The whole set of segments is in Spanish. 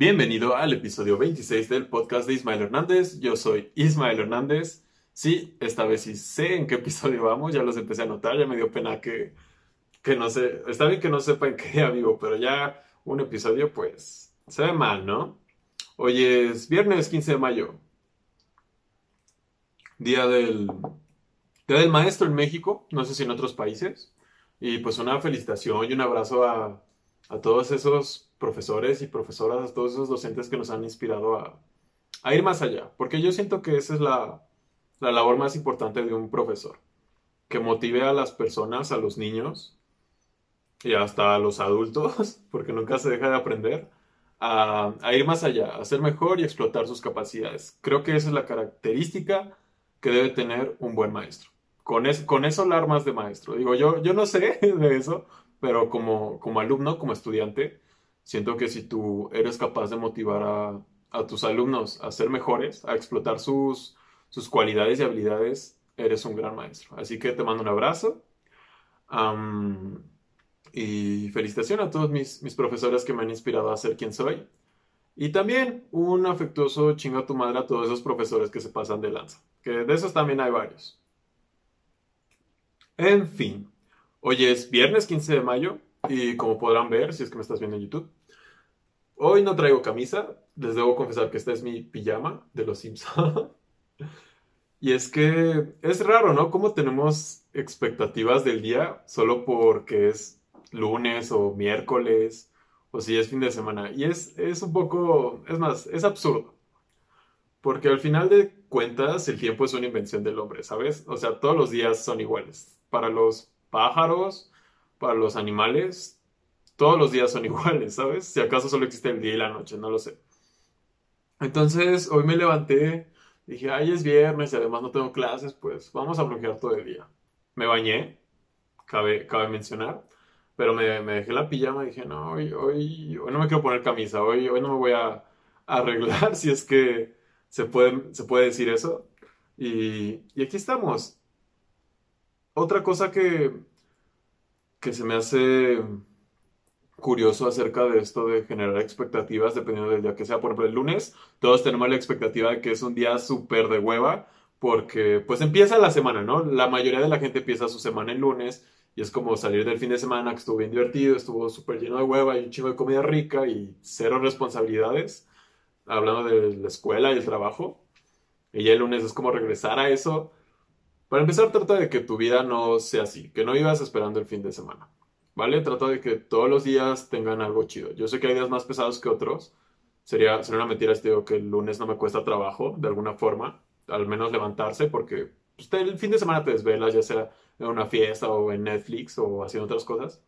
Bienvenido al episodio 26 del podcast de Ismael Hernández. Yo soy Ismael Hernández. Sí, esta vez sí sé en qué episodio vamos, ya los empecé a notar, ya me dio pena que, que no sé, está bien que no sepa en qué día vivo, pero ya un episodio pues se ve mal, ¿no? Hoy es viernes 15 de mayo, día del, día del maestro en México, no sé si en otros países, y pues una felicitación y un abrazo a, a todos esos profesores y profesoras, todos esos docentes que nos han inspirado a, a ir más allá, porque yo siento que esa es la, la labor más importante de un profesor, que motive a las personas, a los niños y hasta a los adultos, porque nunca se deja de aprender, a, a, ir más allá, a ser mejor y explotar sus capacidades. Creo que esa es la característica que debe tener un buen maestro. Con, es, con eso la armas de maestro. Digo, yo, yo no sé de eso, pero como, como alumno, como estudiante, siento que si tú eres capaz de motivar a, a tus alumnos a ser mejores, a explotar sus, sus, cualidades y habilidades, eres un gran maestro. Así que te mando un abrazo. Y felicitación a todos mis, mis profesores que me han inspirado a ser quien soy. Y también un afectuoso chingo a tu madre a todos esos profesores que se pasan de lanza. Que de esos también hay varios. En fin, hoy es viernes 15 de mayo y como podrán ver, si es que me estás viendo en YouTube, Hoy no traigo camisa, les debo confesar que esta es mi pijama de los Simpsons. y es que es raro, ¿no? Cómo tenemos expectativas del día solo porque es lunes o miércoles o si es fin de semana. Y es, es un poco, es más, es absurdo. Porque al final de cuentas el tiempo es una invención del hombre, ¿sabes? O sea, todos los días son iguales. Para los pájaros, para los animales, todos los días son iguales, ¿sabes? Si acaso solo existe el día y la noche, no lo sé. Entonces, hoy me levanté, dije, ay, es viernes y además no tengo clases, pues vamos a bloquear todo el día. Me bañé, cabe, cabe mencionar, pero me, dejé la pijama y dije, no, hoy, hoy, no me quiero poner camisa, hoy, hoy no me voy a, arreglar si es que se puede, se puede decir eso. Y, y aquí estamos. Otra cosa que, que se me hace curioso acerca de esto de generar expectativas dependiendo del día que sea. Por ejemplo, el lunes todos tenemos la expectativa de que es un día súper de hueva porque pues empieza la semana, ¿no? La mayoría de la gente empieza su semana el lunes y es como salir del fin de semana que estuvo bien divertido, estuvo súper lleno de hueva y un chingo de comida rica y cero responsabilidades, hablando de la escuela y el trabajo. Y ya el lunes es como regresar a eso. Para empezar, trata de que tu vida no sea así, que no ibas esperando el fin de semana. ¿Vale? Trata de que todos los días tengan algo chido. Yo sé que hay días más pesados que otros. Sería, sería una mentira este digo que el lunes no me cuesta trabajo, de alguna forma, al menos levantarse, porque pues, el fin de semana te desvelas, ya sea en una fiesta o en Netflix o haciendo otras cosas.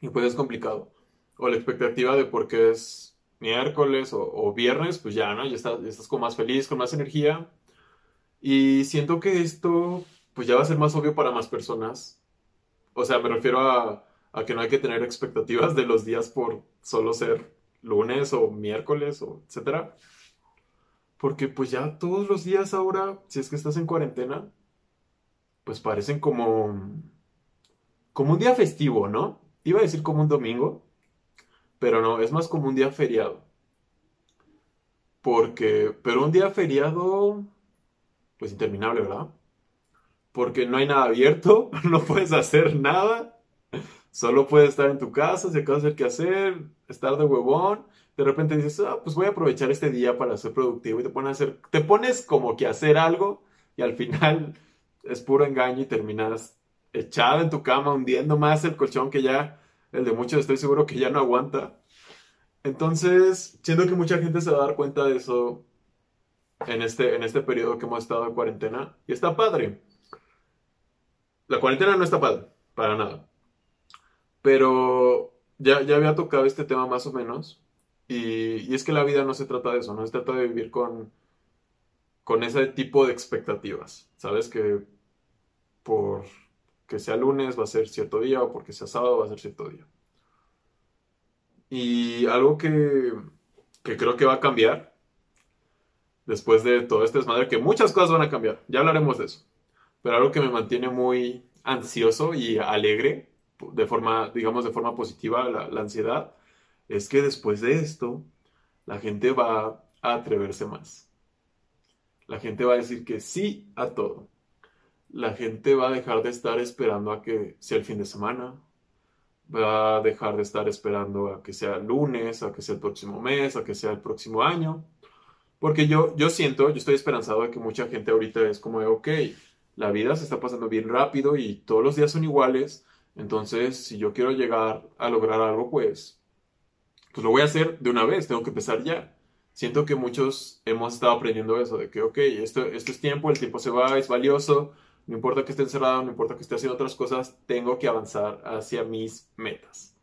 Y pues es complicado. O la expectativa de por qué es miércoles o, o, viernes, pues ya, ¿no? Ya estás, ya estás con más feliz, con más energía. Y siento que esto, pues ya va a ser más obvio para más personas. O sea, me refiero a a que no hay que tener expectativas de los días por solo ser lunes o miércoles o etcétera. Porque pues ya todos los días ahora, si es que estás en cuarentena, pues parecen como como un día festivo, ¿no? Iba a decir como un domingo, pero no, es más como un día feriado. Porque, pero un día feriado, pues interminable, ¿verdad? Porque no hay nada abierto, no puedes hacer nada Solo puedes estar en tu casa, si acabas de hacer qué hacer, estar de huevón. De repente dices, ah, pues voy a aprovechar este día para ser productivo y te pones a hacer, te pones como que a hacer algo y al final es puro engaño y terminas echado en tu cama hundiendo más el colchón que ya, el de muchos estoy seguro que ya no aguanta. Entonces, siento que mucha gente se va a dar cuenta de eso en este, en este periodo que hemos estado en cuarentena y está padre. La cuarentena no está padre, para nada. Pero ya, ya había tocado este tema más o menos. Y, y, es que la vida no se trata de eso, no se trata de vivir con, con ese tipo de expectativas. Sabes que por que sea lunes va a ser cierto día o porque sea sábado va a ser cierto día. Y algo que, que creo que va a cambiar después de todo este desmadre, que muchas cosas van a cambiar, ya hablaremos de eso. Pero algo que me mantiene muy ansioso y alegre de forma, digamos, de forma positiva la, ansiedad, es que después de esto la gente va a atreverse más. La gente va a decir que sí a todo. La gente va a dejar de estar esperando a que sea el fin de semana. Va a dejar de estar esperando a que sea lunes, a que sea el próximo mes, a que sea el próximo año. Porque yo, yo siento, yo estoy esperanzado de que mucha gente ahorita es como de, ok, la vida se está pasando bien rápido y todos los días son iguales. Entonces, si yo quiero llegar a lograr algo, pues, pues lo voy a hacer de una vez, tengo que empezar ya. Siento que muchos hemos estado aprendiendo eso, de que, ok, esto, esto es tiempo, el tiempo se va, es valioso, no importa que esté encerrado, no importa que esté haciendo otras cosas, tengo que avanzar hacia mis metas.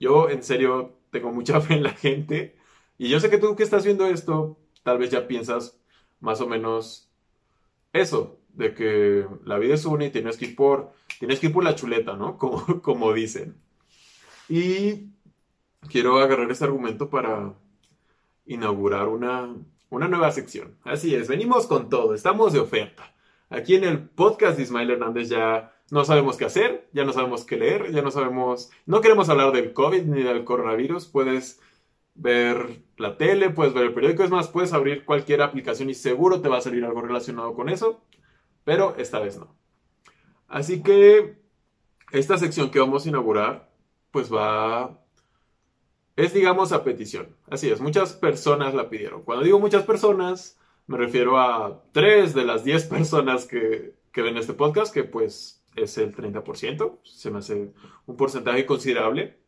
Yo, en serio, tengo mucha fe en la gente y yo sé que tú que estás viendo esto, tal vez ya piensas más o menos eso, de que la vida es una y tienes que ir por, tienes que ir por la chuleta, ¿no? Como, dicen. Y quiero agarrar ese argumento para inaugurar una, una nueva sección. Así es, venimos con todo, estamos de oferta. Aquí en el podcast de Ismael Hernández ya no sabemos qué hacer, ya no sabemos qué leer, ya no sabemos, no queremos hablar del COVID ni del coronavirus, puedes ver la tele, puedes ver el periódico, es más, puedes abrir cualquier aplicación y seguro te va a salir algo relacionado con eso pero esta vez no. Así que esta sección que vamos a inaugurar, pues va, es digamos a petición. Así es, muchas personas la pidieron. Cuando digo muchas personas, me refiero a tres de las diez personas que, que ven este podcast, que pues es el 30%, se me hace un porcentaje considerable.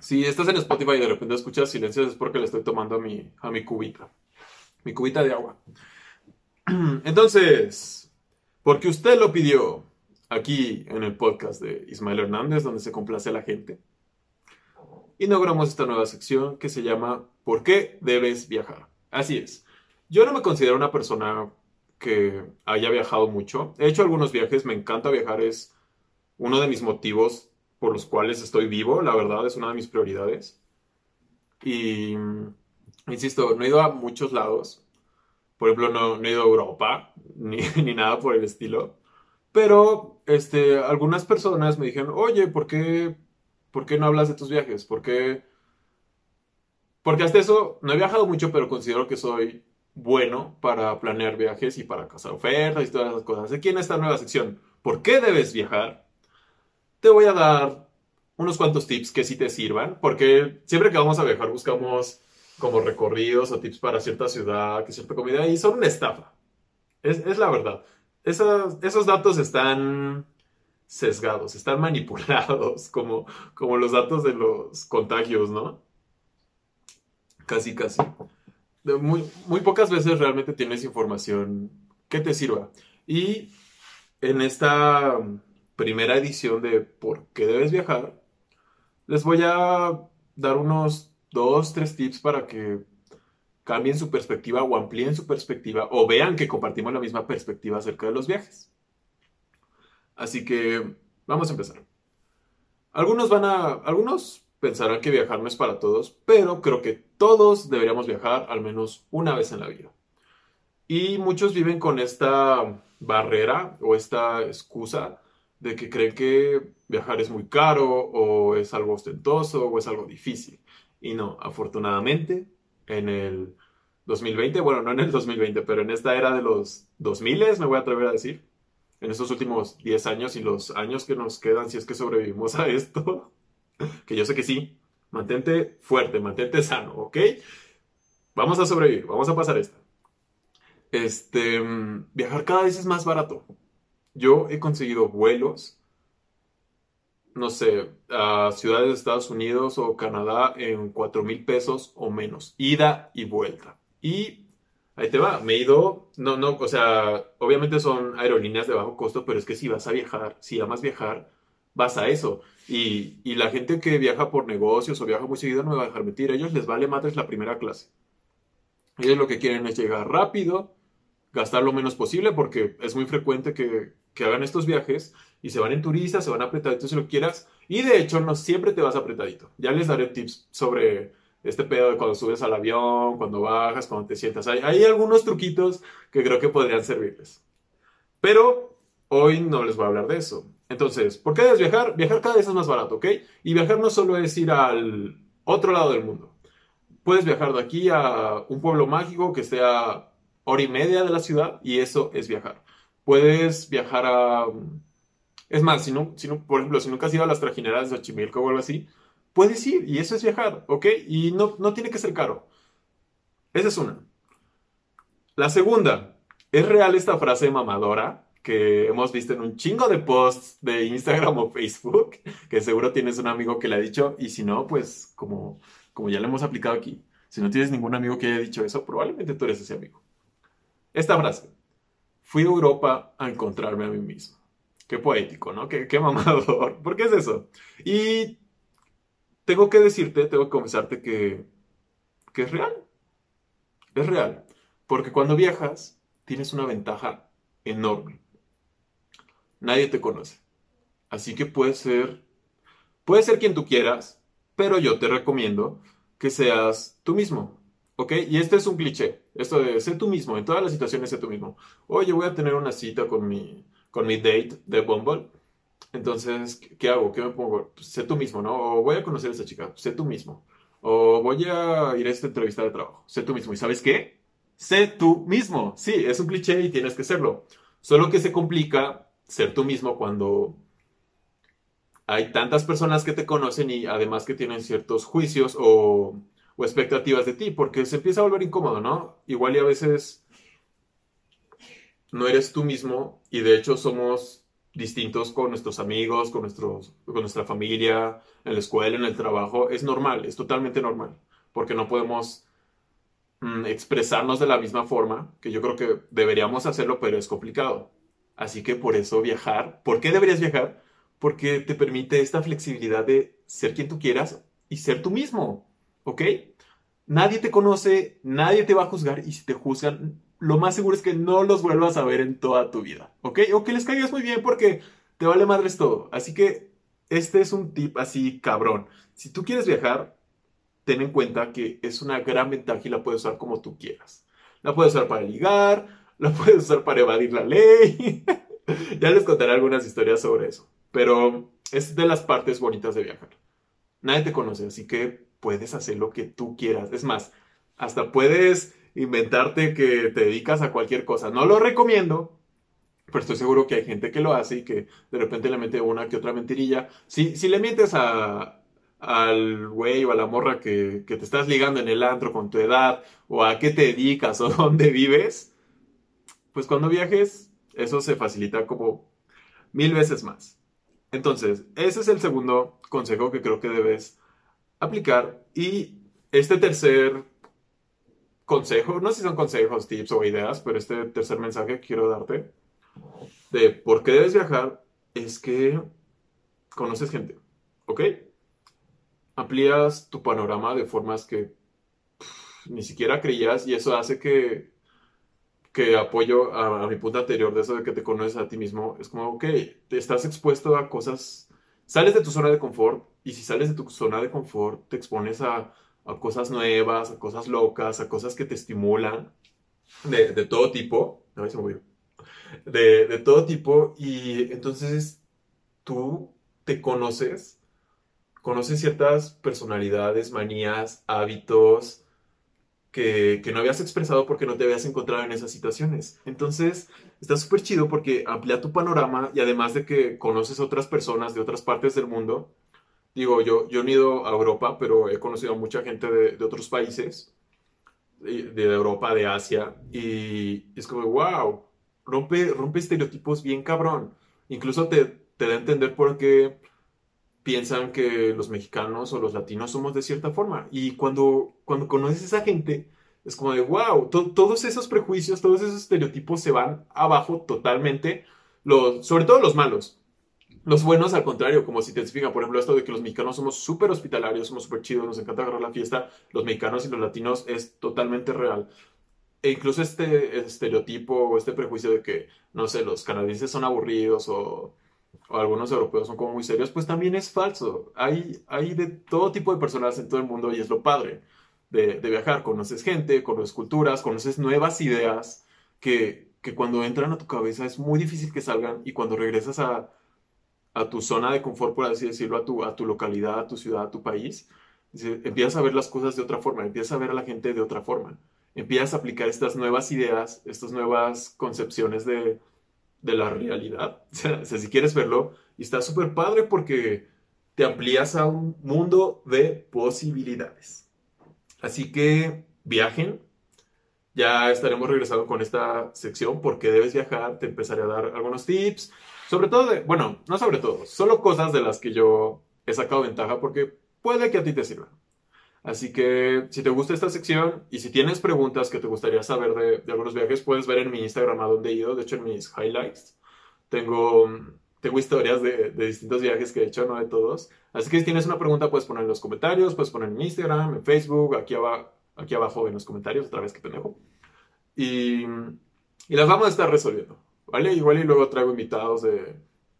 Si estás en Spotify y de repente escuchas silencios es porque le estoy tomando a mi, a mi cubita, mi cubita de agua. Entonces, porque usted lo pidió aquí en el podcast de Ismael Hernández, donde se complace a la gente, inauguramos esta nueva sección que se llama ¿Por qué debes viajar? Así es. Yo no me considero una persona que haya viajado mucho. He hecho algunos viajes, me encanta viajar, es uno de mis motivos por los cuales estoy vivo, la verdad, es una de mis prioridades. Y, insisto, no he ido a muchos lados, por ejemplo, no, he ido a Europa, ni, ni, nada por el estilo. Pero este, algunas personas me dijeron, oye, ¿por qué, ¿por qué no hablas de tus viajes? ¿Por qué? Porque hasta eso no he viajado mucho, pero considero que soy bueno para planear viajes y para cazar ofertas y todas esas cosas. Aquí en esta nueva sección, ¿por qué debes viajar? Te voy a dar unos cuantos tips que sí te sirvan, porque siempre que vamos a viajar buscamos como recorridos o tips para cierta ciudad, que cierta comida, y son una estafa. Es, la verdad. esos datos están sesgados, están manipulados, como, como los datos de los contagios, ¿no? Casi, casi. Muy, muy pocas veces realmente tienes información que te sirva. Y en esta primera edición de ¿Por qué debes viajar? Les voy a dar unos dos, tres tips para que cambien su perspectiva o amplíen su perspectiva o vean que compartimos la misma perspectiva acerca de los viajes. Así que vamos a empezar. Algunos van a, algunos pensarán que viajar no es para todos, pero creo que todos deberíamos viajar al menos una vez en la vida. Y muchos viven con esta barrera o esta excusa de que creen que viajar es muy caro o es algo ostentoso o es algo difícil. Y no, afortunadamente, en el 2020, bueno, no en el 2020, pero en esta era de los 2000, me voy a atrever a decir, en estos últimos 10 años y los años que nos quedan, si es que sobrevivimos a esto, que yo sé que sí, mantente fuerte, mantente sano, ¿ok? Vamos a sobrevivir, vamos a pasar esta. Este, viajar cada vez es más barato. Yo he conseguido vuelos no sé, a ciudades de Estados Unidos o Canadá en 4 mil pesos o menos, ida y vuelta. Y ahí te va, me he ido, no, no, o sea, obviamente son aerolíneas de bajo costo, pero es que si vas a viajar, si amas viajar, vas a eso. Y, y la gente que viaja por negocios o viaja muy seguido no me va a dejar mentir, a ellos les vale madres la primera clase. Ellos lo que quieren es llegar rápido, gastar lo menos posible, porque es muy frecuente que, que hagan estos viajes y se van en turistas, se van apretaditos si lo quieras. Y de hecho, no siempre te vas apretadito. Ya les daré tips sobre este pedo de cuando subes al avión, cuando bajas, cuando te sientas. Hay, hay algunos truquitos que creo que podrían servirles. Pero hoy no les voy a hablar de eso. Entonces, ¿por qué debes viajar? Viajar cada vez es más barato, ¿ok? Y viajar no solo es ir al otro lado del mundo. Puedes viajar de aquí a un pueblo mágico que sea hora y media de la ciudad y eso es viajar. Puedes viajar a... Es más, si no, si no, por ejemplo, si nunca has ido a las trajineras de Xochimilco o algo así, puedes ir y eso es viajar, ¿ok? Y no, no tiene que ser caro. Esa es una. La segunda, ¿es real esta frase mamadora que hemos visto en un chingo de posts de Instagram o Facebook? Que seguro tienes un amigo que le ha dicho y si no, pues como, como ya lo hemos aplicado aquí, si no tienes ningún amigo que haya dicho eso, probablemente tú eres ese amigo. Esta frase, fui a Europa a encontrarme a mí mismo. Qué poético, ¿no? Qué, qué mamador. ¿Por qué es eso? Y tengo que decirte, tengo que confesarte que, que es real. Es real. Porque cuando viajas, tienes una ventaja enorme. Nadie te conoce. Así que puedes ser, puedes ser quien tú quieras, pero yo te recomiendo que seas tú mismo. ¿Ok? Y este es un cliché. Esto de ser tú mismo. En todas las situaciones, sé tú mismo. Oye, voy a tener una cita con mi, con mi date de Bumble. Entonces, ¿qué hago? ¿Qué me pongo? Pues, sé tú mismo, ¿no? O voy a conocer a esta chica. Sé tú mismo. O voy a ir a esta entrevista de trabajo. Sé tú mismo. ¿Y sabes qué? Sé tú mismo. Sí, es un cliché y tienes que serlo. Solo que se complica ser tú mismo cuando hay tantas personas que te conocen y además que tienen ciertos juicios o, o expectativas de ti, porque se empieza a volver incómodo, ¿no? Igual y a veces no eres tú mismo y de hecho somos distintos con nuestros amigos, con, nuestros, con nuestra familia, en la escuela, en el trabajo. Es normal, es totalmente normal, porque no podemos mm, expresarnos de la misma forma, que yo creo que deberíamos hacerlo, pero es complicado. Así que por eso viajar, ¿por qué deberías viajar? Porque te permite esta flexibilidad de ser quien tú quieras y ser tú mismo, ¿ok? Nadie te conoce, nadie te va a juzgar y si te juzgan, lo más seguro es que no los vuelvas a ver en toda tu vida, ¿ok? O que les caigas muy bien porque te vale madres todo. Así que este es un tip así cabrón. Si tú quieres viajar, ten en cuenta que es una gran ventaja y la puedes usar como tú quieras. La puedes usar para ligar, la puedes usar para evadir la ley. ya les contaré algunas historias sobre eso. Pero es de las partes bonitas de viajar. Nadie te conoce, así que puedes hacer lo que tú quieras. Es más, hasta puedes inventarte que te dedicas a cualquier cosa. No lo recomiendo, pero estoy seguro que hay gente que lo hace y que de repente le mete una que otra mentirilla. Si, si le mientes a, al güey o a la morra que, que, te estás ligando en el antro con tu edad, o a qué te dedicas o dónde vives, pues cuando viajes, eso se facilita como mil veces más. Entonces, ese es el segundo consejo que creo que debes aplicar. Y este tercer consejo, no sé si son consejos, tips o ideas, pero este tercer mensaje que quiero darte de por qué debes viajar es que conoces gente, ¿ok? Amplías tu panorama de formas que ni siquiera creías y eso hace que, que apoyo a, mi punto anterior de eso de que te conoces a ti mismo. Es como, ok, te estás expuesto a cosas, sales de tu zona de confort y si sales de tu zona de confort te expones a a cosas nuevas, a cosas locas, a cosas que te estimulan de, de todo tipo. A ver, se movió. De, de todo tipo y entonces tú te conoces, conoces ciertas personalidades, manías, hábitos que, que, no habías expresado porque no te habías encontrado en esas situaciones. Entonces, está súper chido porque amplía tu panorama y además de que conoces otras personas de otras partes del mundo, Digo, yo, yo no he ido a Europa, pero he conocido a mucha gente de, de otros países, de, Europa, de Asia, y es como, wow, rompe, rompe estereotipos bien cabrón. Incluso te, te da a entender por qué piensan que los mexicanos o los latinos somos de cierta forma. Y cuando, cuando conoces a esa gente, es como de, wow, to, todos esos prejuicios, todos esos estereotipos se van abajo totalmente, los, sobre todo los malos. Los buenos, al contrario, como si te por ejemplo, esto de que los mexicanos somos súper hospitalarios, somos súper chidos, nos encanta agarrar la fiesta, los mexicanos y los latinos es totalmente real. E incluso este estereotipo o este prejuicio de que, no sé, los canadienses son aburridos o, o algunos europeos son como muy serios, pues también es falso. Hay, hay de todo tipo de personas en todo el mundo y es lo padre de, de viajar. Conoces gente, conoces culturas, conoces nuevas ideas que, que cuando entran a tu cabeza es muy difícil que salgan y cuando regresas a a tu zona de confort, por así decirlo, a tu, a tu localidad, a tu ciudad, a tu país, Empiezas a ver las cosas de otra forma, empiezas a ver a la gente de otra forma, empiezas a aplicar estas nuevas ideas, estas nuevas concepciones de, la realidad. O sea, si quieres verlo, y está súper padre porque te amplías a un mundo de posibilidades. Así que viajen. Ya estaremos regresando con esta sección porque debes viajar. Te empezaré a dar algunos tips. Sobre todo de, bueno, no sobre todo, solo cosas de las que yo he sacado ventaja porque puede que a ti te sirva. Así que si te gusta esta sección y si tienes preguntas que te gustaría saber de, algunos viajes, puedes ver en mi Instagram a dónde he ido. De hecho, en mis highlights tengo, tengo historias de, distintos viajes que he hecho, no de todos. Así que si tienes una pregunta, puedes poner en los comentarios, puedes poner en mi Instagram, en Facebook, aquí, abajo, aquí abajo en los comentarios, otra vez que pendejo. Y, y las vamos a estar resolviendo, ¿vale? Igual y luego traigo invitados de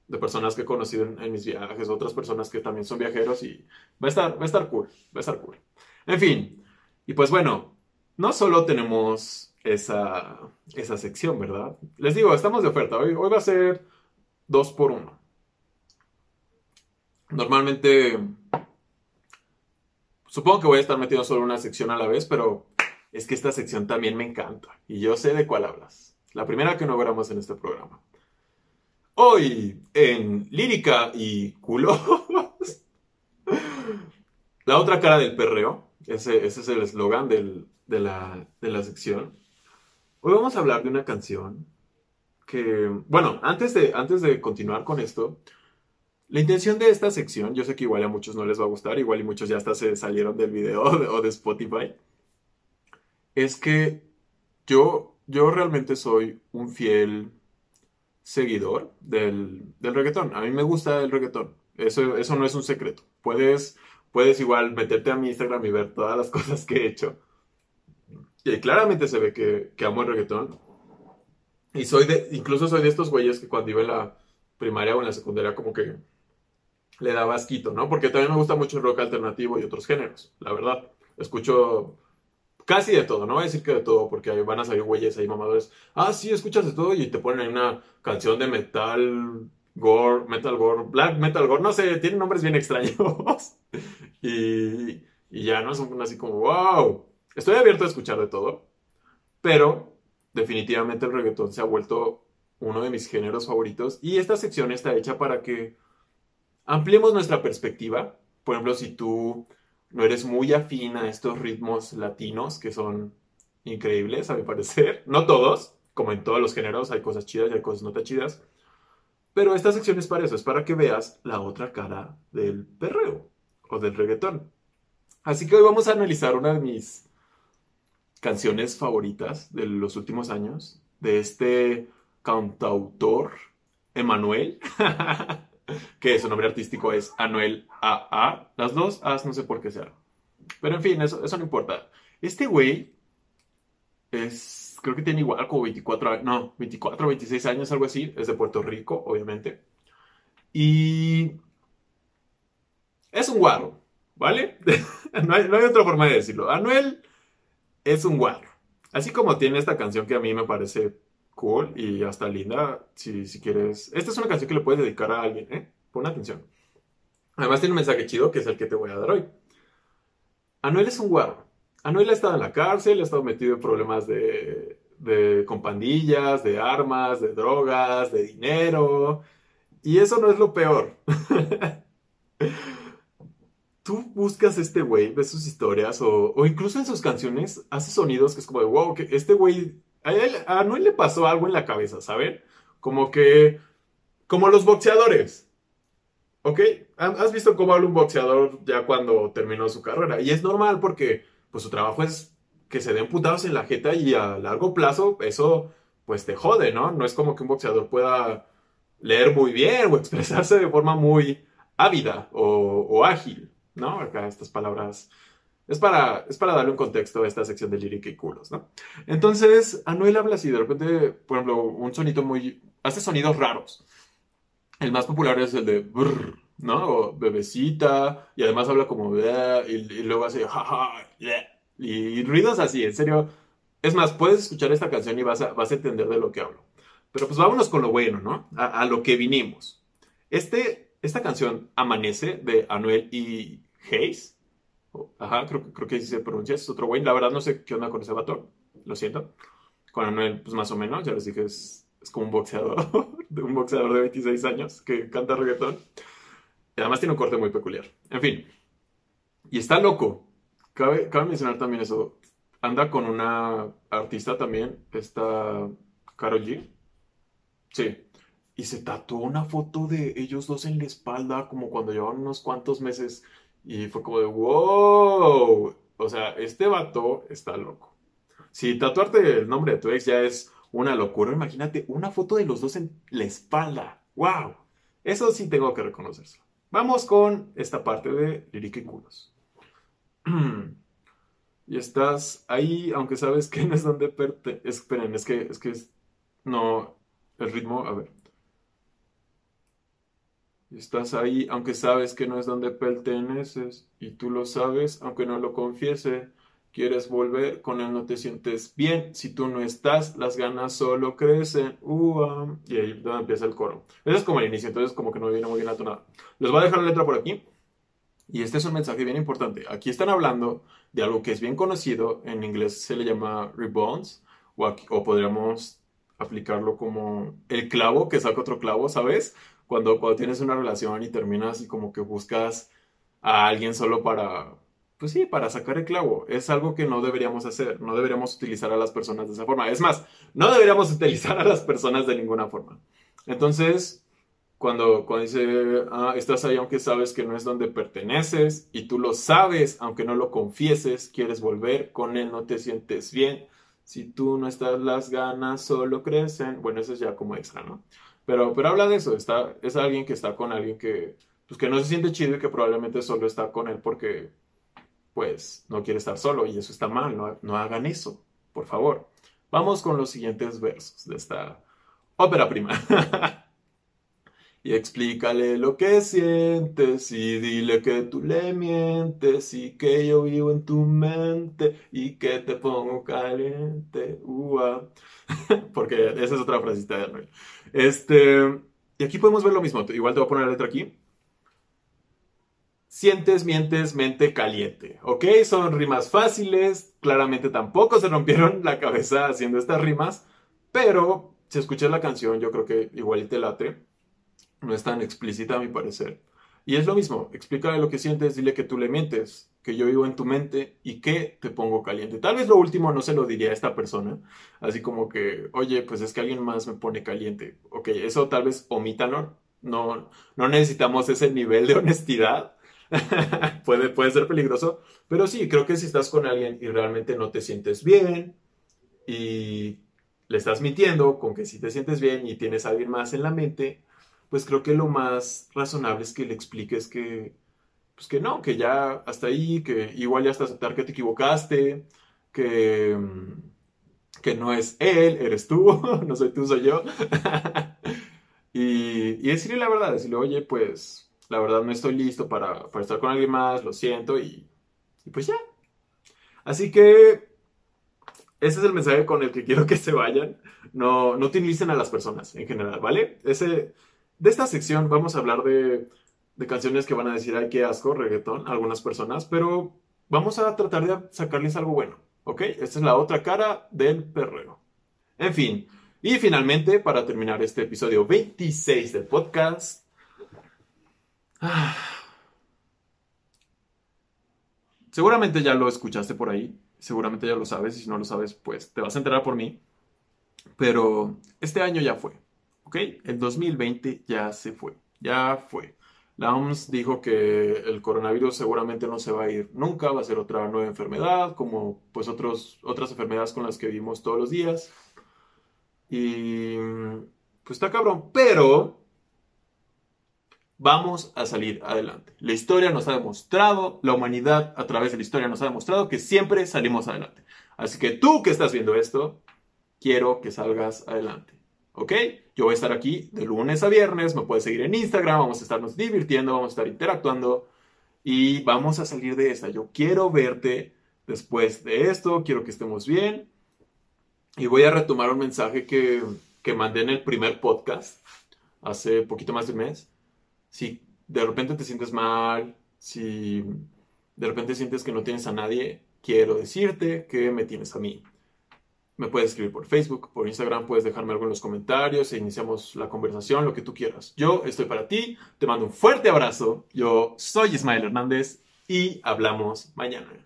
de personas que he conocido en, mis viajes, otras personas que también son viajeros y va a estar, va a estar cool, va a estar cool. En fin, y pues bueno, no solo tenemos esa, esa sección, ¿verdad? Les digo, estamos de oferta, hoy, hoy va a ser dos por uno. Normalmente, supongo que voy a estar metiendo solo una sección a la vez, pero es que esta sección también me encanta y yo sé de cuál hablas. La primera que no veremos en este programa. Hoy en Lírica y Culos. la otra cara del perreo. Ese, es el eslogan de, la, de la sección. Hoy vamos a hablar de una canción que, bueno, antes de, antes de continuar con esto, la intención de esta sección, yo sé que igual a muchos no les va a gustar, igual y muchos ya hasta se salieron del video o de Spotify, es que yo, yo realmente soy un fiel seguidor del, del, reggaetón. A mí me gusta el reggaetón. Eso, eso no es un secreto. Puedes, puedes igual meterte a mi Instagram y ver todas las cosas que he hecho. Y claramente se ve que, que amo el reggaetón. Y soy de, incluso soy de estos güeyes que cuando iba en la primaria o en la secundaria como que le daba asquito, ¿no? Porque también me gusta mucho el rock alternativo y otros géneros, la verdad. Escucho casi de todo, no voy a decir que de todo, porque van a salir güeyes ahí mamadores. Ah, sí, escuchas de todo y te ponen una canción de metal, gore, metal gore, black metal gore, no sé, tienen nombres bien extraños. y, y ya, ¿no? Son así como, wow. Estoy abierto a escuchar de todo, pero definitivamente el reggaetón se ha vuelto uno de mis géneros favoritos y esta sección está hecha para que ampliemos nuestra perspectiva. Por ejemplo, si tú no eres muy afín a estos ritmos latinos que son increíbles, a mi parecer. No todos, como en todos los géneros, hay cosas chidas y hay cosas no tan chidas. Pero esta sección es para eso, es para que veas la otra cara del perreo o del reggaetón. Así que hoy vamos a analizar una de mis canciones favoritas de los últimos años, de este cantautor Emanuel. que su nombre artístico es Anuel AA. Las dos A's no sé por qué sean. Pero en fin, eso, eso no importa. Este güey es, creo que tiene igual como 24, no, 24, 26 años, algo así. Es de Puerto Rico, obviamente. Y es un guarro, ¿vale? no, hay, no hay otra forma de decirlo. Anuel es un guarro. Así como tiene esta canción que a mí me parece y hasta linda, si, si quieres. Esta es una canción que le puedes dedicar a alguien, ¿eh? Pon atención. Además tiene un mensaje chido que es el que te voy a dar hoy. Anuel es un guarro. Anuel ha estado en la cárcel, ha estado metido en problemas de, de, con pandillas, de armas, de drogas, de dinero. Y eso no es lo peor. Tú buscas este güey, ves sus historias o, o, incluso en sus canciones hace sonidos que es como de wow, que este güey a, Anuel le pasó algo en la cabeza, ¿saben? Como que, como los boxeadores. ¿Ok? ¿Has visto cómo habla un boxeador ya cuando terminó su carrera? Y es normal porque, pues, su trabajo es que se den putados en la jeta y a largo plazo eso, pues, te jode, ¿no? No es como que un boxeador pueda leer muy bien o expresarse de forma muy ávida o, o ágil, ¿no? Acá estas palabras es para, es para darle un contexto a esta sección de lírica y culos, ¿no? Entonces, Anuel habla así, de repente, por ejemplo, un sonito muy... hace sonidos raros. El más popular es el de brr, ¿no? O bebecita, y además habla como... Y, luego hace... Ja, y, ruidos así, en serio. Es más, puedes escuchar esta canción y vas a, vas a entender de lo que hablo. Pero pues vámonos con lo bueno, ¿no? A, a lo que vinimos. Este, esta canción, Amanece, de Anuel y Hayes, Ajá, creo, creo que así se pronuncia. Es otro güey. La verdad no sé qué onda con ese vato. Lo siento. Con Anuel, pues más o menos. Ya les dije, es, es como un boxeador. un boxeador de 26 años que canta reggaetón. Y además tiene un corte muy peculiar. En fin. Y está loco. Cabe, cabe mencionar también eso. Anda con una artista también. Esta Karol G. Sí. Y se tatuó una foto de ellos dos en la espalda, como cuando llevaban unos cuantos meses. Y fue como de, wow. O sea, este vato está loco. Si tatuarte el nombre de tu ex ya es una locura, imagínate una foto de los dos en la espalda. ¡Wow! Eso sí tengo que reconocerlo. Vamos con esta parte de lírica y culos. y estás ahí, aunque sabes que no es donde perte... Esperen, es que es que es... no el ritmo, a ver. Estás ahí, aunque sabes que no es donde perteneces, y tú lo sabes, aunque no lo confiese. Quieres volver, con él no te sientes bien. Si tú no estás, las ganas solo crecen. y ahí empieza el coro. Ese es como el inicio, entonces como que no viene muy bien atonado. Les voy a dejar la letra por aquí. Y este es un mensaje bien importante. Aquí están hablando de algo que es bien conocido. En inglés se le llama rebounds. O, o podríamos aplicarlo como el clavo que saca otro clavo, ¿sabes? Cuando, cuando tienes una relación y terminas y como que buscas a alguien solo para, pues sí, para sacar el clavo. Es algo que no deberíamos hacer. No deberíamos utilizar a las personas de esa forma. Es más, no deberíamos utilizar a las personas de ninguna forma. Entonces, cuando, cuando dice, ah, estás ahí aunque sabes que no es donde perteneces y tú lo sabes, aunque no lo confieses, quieres volver, con él no te sientes bien. Si tú no estás, las ganas solo crecen. Bueno, eso es ya como extra, ¿no? Pero, pero habla de eso. Está, es alguien que está con alguien que, pues, que no se siente chido y que probablemente solo está con él porque, pues, no quiere estar solo. Y eso está mal. No, no hagan eso, por favor. Vamos con los siguientes versos de esta ópera prima. Y explícale lo que sientes y dile que tú le mientes y que yo vivo en tu mente y que te pongo caliente. Porque esa es otra frasita de Anuel. Este, y aquí podemos ver lo mismo. Igual te voy a poner la letra aquí. Sientes, mientes, mente caliente. ¿Ok? Son rimas fáciles. Claramente tampoco se rompieron la cabeza haciendo estas rimas. Pero si escuchas la canción, yo creo que igual te late no es tan explícita a mi parecer. Y es lo mismo, explícale lo que sientes, dile que tú le mientes, que yo vivo en tu mente y que te pongo caliente. Tal vez lo último no se lo diría a esta persona, así como que, oye, pues es que alguien más me pone caliente. Ok, eso tal vez omítalo, no, no necesitamos ese nivel de honestidad. puede, puede ser peligroso, pero sí, creo que si estás con alguien y realmente no te sientes bien y le estás mintiendo con que si te sientes bien y tienes a alguien más en la mente, pues creo que lo más razonable es que le expliques que, pues que no, que ya hasta ahí, que igual ya hasta aceptar que te equivocaste, que, que no es él, eres tú, no soy tú, soy yo. y, y, decirle la verdad, decirle, oye, pues la verdad no estoy listo para, para estar con alguien más, lo siento, y, y pues ya. Así que ese es el mensaje con el que quiero que se vayan. No, no utilicen a las personas en general, ¿vale? Ese, de esta sección vamos a hablar de, canciones que van a decir, ay, qué asco, reggaetón, algunas personas, pero vamos a tratar de sacarles algo bueno, ¿ok? Esta es la otra cara del perreo. En fin, y finalmente, para terminar este episodio 26 del podcast, seguramente ya lo escuchaste por ahí, seguramente ya lo sabes, y si no lo sabes, pues te vas a enterar por mí, pero este año ya fue. ¿Ok? El 2020 ya se fue, ya fue. La OMS dijo que el coronavirus seguramente no se va a ir nunca, va a ser otra nueva enfermedad, como pues otros, otras enfermedades con las que vivimos todos los días. Y pues está cabrón, pero vamos a salir adelante. La historia nos ha demostrado, la humanidad a través de la historia nos ha demostrado que siempre salimos adelante. Así que tú que estás viendo esto, quiero que salgas adelante. ¿Ok? Yo voy a estar aquí de lunes a viernes, me puedes seguir en Instagram, vamos a estarnos divirtiendo, vamos a estar interactuando y vamos a salir de esta. Yo quiero verte después de esto, quiero que estemos bien y voy a retomar un mensaje que, que mandé en el primer podcast hace poquito más de un mes. Si de repente te sientes mal, si de repente sientes que no tienes a nadie, quiero decirte que me tienes a mí. Me puedes escribir por Facebook, por Instagram, puedes dejarme algo en los comentarios e iniciamos la conversación, lo que tú quieras. Yo estoy para ti, te mando un fuerte abrazo. Yo soy Ismael Hernández y hablamos mañana.